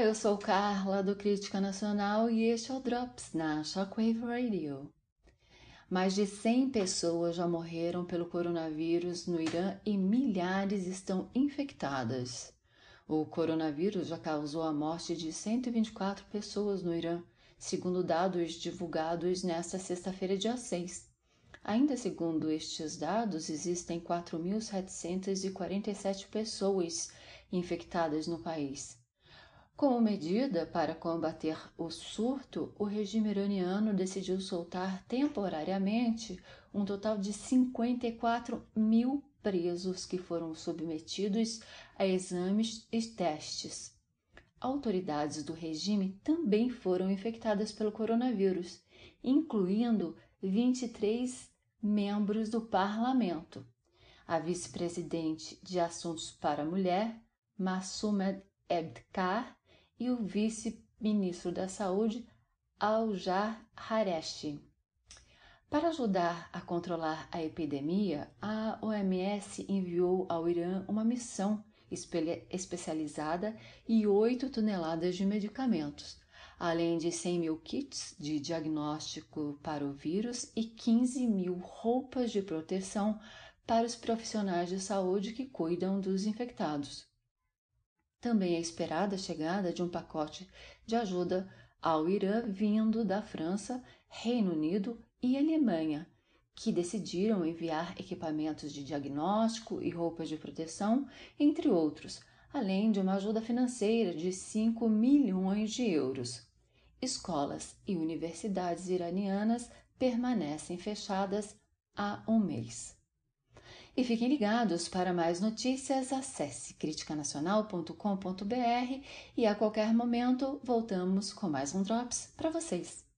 eu sou Carla do Crítica Nacional e este é o Drops na Shockwave Radio. Mais de 100 pessoas já morreram pelo coronavírus no Irã e milhares estão infectadas. O coronavírus já causou a morte de 124 pessoas no Irã, segundo dados divulgados nesta sexta-feira, dia 6. Ainda segundo estes dados, existem 4.747 pessoas infectadas no país. Como medida para combater o surto, o regime iraniano decidiu soltar temporariamente um total de 54 mil presos que foram submetidos a exames e testes. Autoridades do regime também foram infectadas pelo coronavírus, incluindo 23 membros do parlamento. A vice-presidente de Assuntos para a Mulher, Massoud Ebkar, e o vice-ministro da Saúde, Aljar Hareshi. Para ajudar a controlar a epidemia, a OMS enviou ao Irã uma missão especializada e 8 toneladas de medicamentos, além de 100 mil kits de diagnóstico para o vírus e 15 mil roupas de proteção para os profissionais de saúde que cuidam dos infectados. Também é esperada a chegada de um pacote de ajuda ao Irã vindo da França, Reino Unido e Alemanha, que decidiram enviar equipamentos de diagnóstico e roupas de proteção, entre outros, além de uma ajuda financeira de 5 milhões de euros. Escolas e universidades iranianas permanecem fechadas há um mês. E fiquem ligados para mais notícias, acesse criticanacional.com.br e a qualquer momento voltamos com mais um Drops para vocês.